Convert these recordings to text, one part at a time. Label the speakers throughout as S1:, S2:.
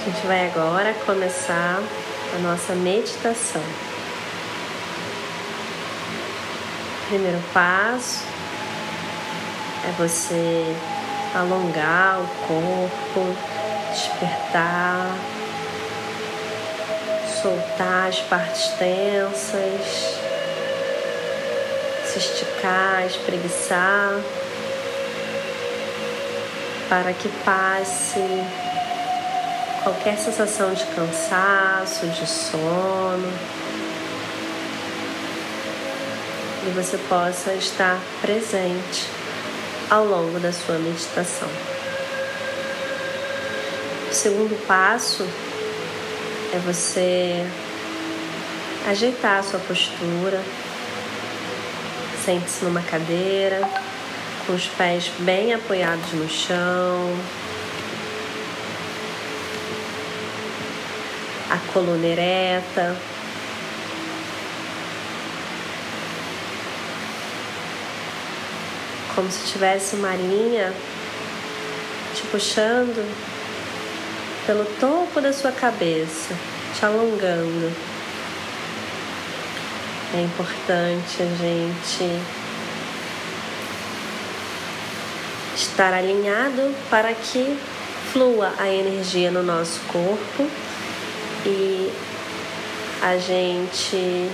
S1: A gente vai agora começar a nossa meditação. Primeiro passo é você alongar o corpo, despertar, soltar as partes tensas, se esticar, espreguiçar, para que passe qualquer sensação de cansaço, de sono. E você possa estar presente ao longo da sua meditação. O segundo passo é você ajeitar a sua postura. Sente-se numa cadeira, com os pés bem apoiados no chão, a coluna ereta. Como se tivesse uma linha te puxando pelo topo da sua cabeça, te alongando. É importante a gente estar alinhado para que flua a energia no nosso corpo e a gente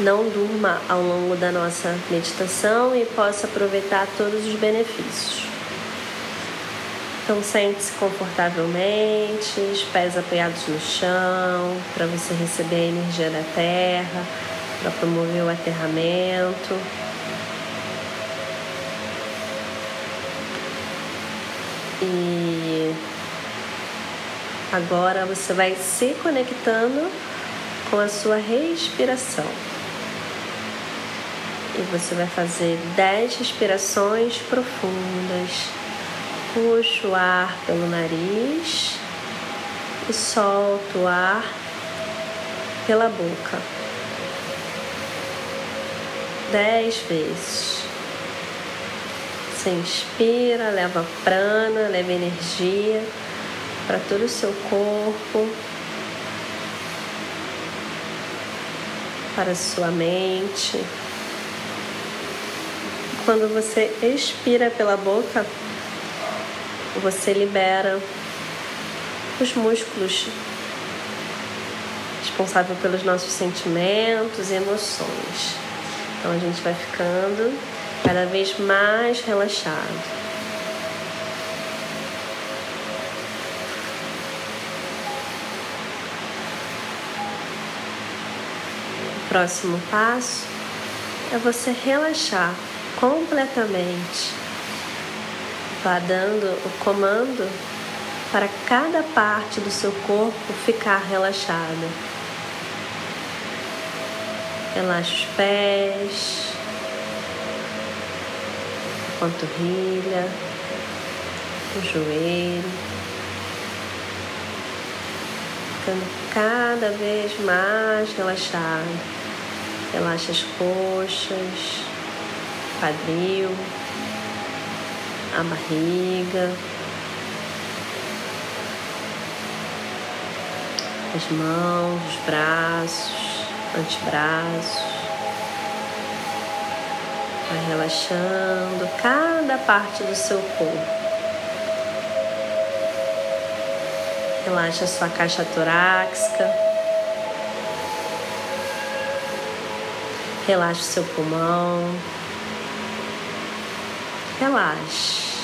S1: não durma ao longo da nossa meditação e possa aproveitar todos os benefícios. Então sente-se confortavelmente, os pés apoiados no chão, para você receber a energia da terra, para promover o aterramento. E Agora você vai se conectando com a sua respiração. E você vai fazer 10 respirações profundas. Puxa o ar pelo nariz e solta o ar pela boca. 10 vezes. Você inspira, leva prana, leva energia para todo o seu corpo, para a sua mente. Quando você expira pela boca, você libera os músculos responsáveis pelos nossos sentimentos e emoções. Então a gente vai ficando cada vez mais relaxado. Próximo passo é você relaxar completamente. Vá dando o comando para cada parte do seu corpo ficar relaxada. Relaxa os pés, a panturrilha, o joelho, ficando cada vez mais relaxado. Relaxa as coxas, quadril, a barriga, as mãos, os braços, antebraços. Vai relaxando cada parte do seu corpo. Relaxa a sua caixa torácica. Relaxe seu pulmão. Relaxe.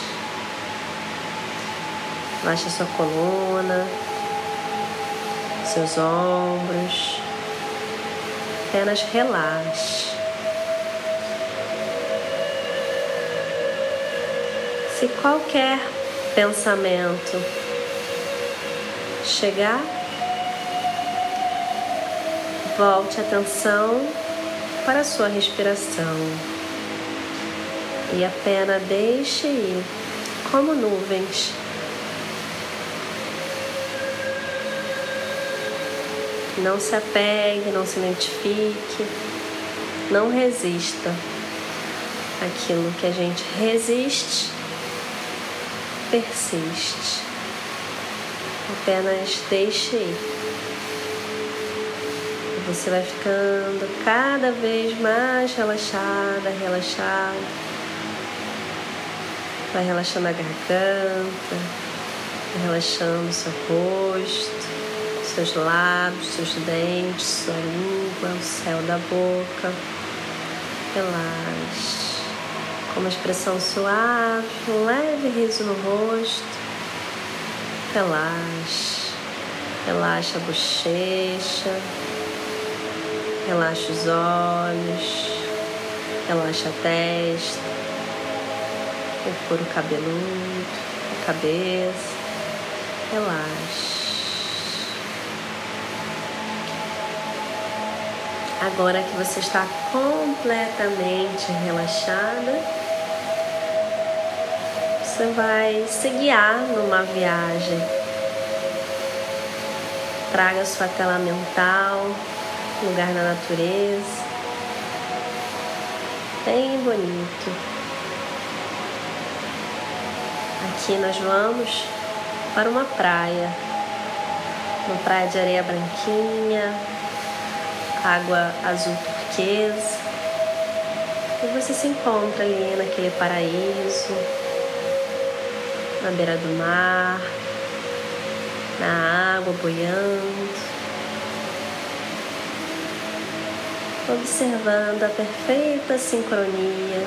S1: Relaxe a sua coluna, seus ombros. Apenas relaxe. Se qualquer pensamento chegar, volte a atenção para a sua respiração e apenas deixe ir como nuvens. Não se apegue, não se identifique, não resista. Aquilo que a gente resiste, persiste. Apenas deixe ir. Você vai ficando cada vez mais relaxada, relaxada. Vai relaxando a garganta, relaxando seu rosto, seus lábios, seus dentes, sua língua, o céu da boca. Relaxe. Com uma expressão suave, um leve riso no rosto. Relaxe. Relaxa a bochecha. Relaxa os olhos. Relaxa a testa. O couro cabeludo, a cabeça. Relaxe. Agora que você está completamente relaxada, você vai se guiar numa viagem. Traga sua tela mental, lugar na natureza, bem bonito. Aqui nós vamos para uma praia, uma praia de areia branquinha, água azul turquesa. E você se encontra ali naquele paraíso na beira do mar, na água boiando, observando a perfeita sincronia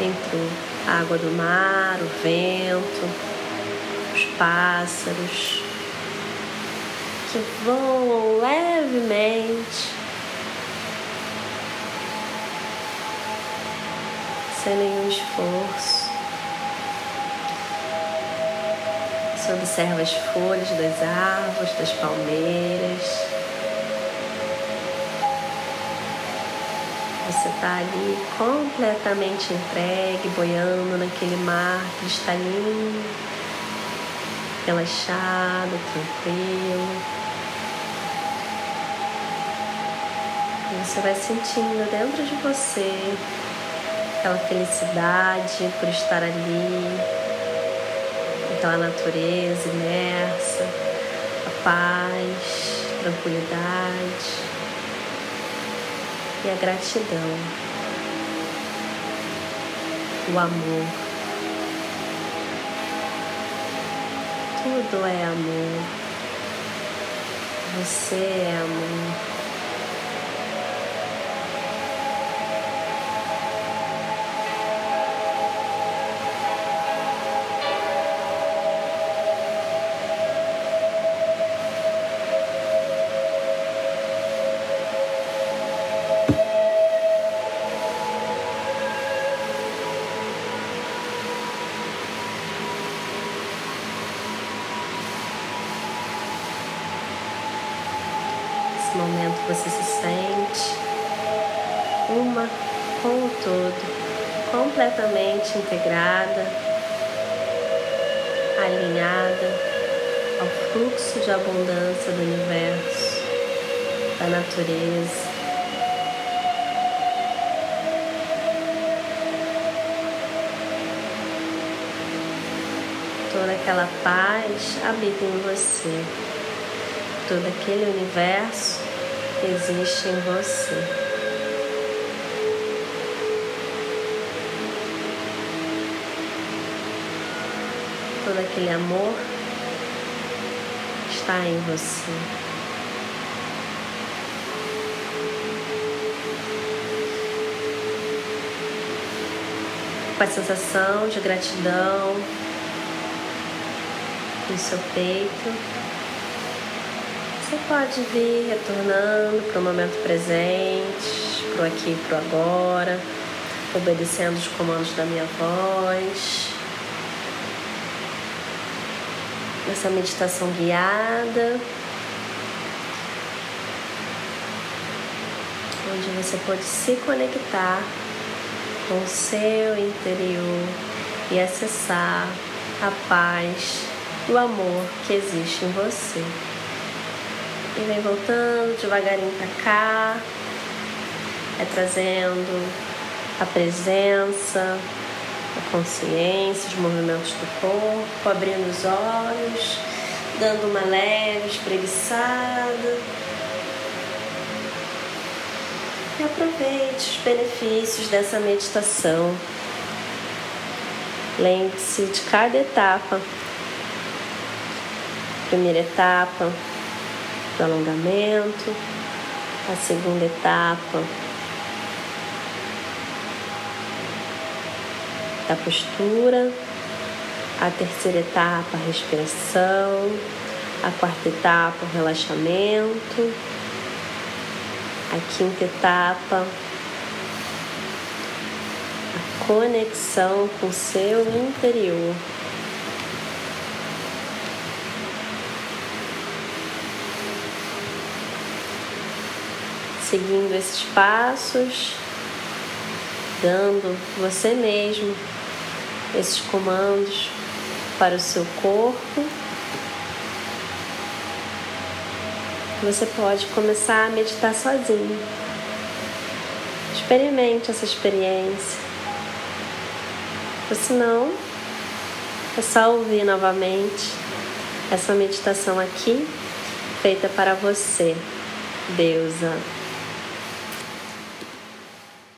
S1: entre a água do mar, o vento, os pássaros que voam levemente sem nenhum esforço. Você observa as folhas das árvores, das palmeiras. Você está ali completamente entregue, boiando naquele mar cristalino, relaxado, tranquilo. Você vai sentindo dentro de você aquela felicidade por estar ali, aquela natureza imersa, a paz, tranquilidade e a gratidão, o amor. Tudo é amor. Você é amor. Momento você se sente uma com o todo, completamente integrada, alinhada ao fluxo de abundância do universo, da natureza. Toda aquela paz habita em você todo aquele universo existe em você. Todo aquele amor está em você. Com a sensação de gratidão no seu peito. Você pode vir retornando para o momento presente, para o aqui e para o agora, obedecendo os comandos da minha voz. Nessa meditação guiada, onde você pode se conectar com o seu interior e acessar a paz o amor que existe em você. E vem voltando devagarinho para cá, é trazendo a presença, a consciência, os movimentos do corpo, abrindo os olhos, dando uma leve espreguiçada. E aproveite os benefícios dessa meditação. Lembre-se de cada etapa. Primeira etapa do alongamento, a segunda etapa da postura, a terceira etapa, a respiração, a quarta etapa, o relaxamento, a quinta etapa, a conexão com o seu interior. Seguindo esses passos, dando você mesmo esses comandos para o seu corpo. Você pode começar a meditar sozinho. Experimente essa experiência. Ou se não, é só ouvir novamente essa meditação aqui, feita para você, deusa.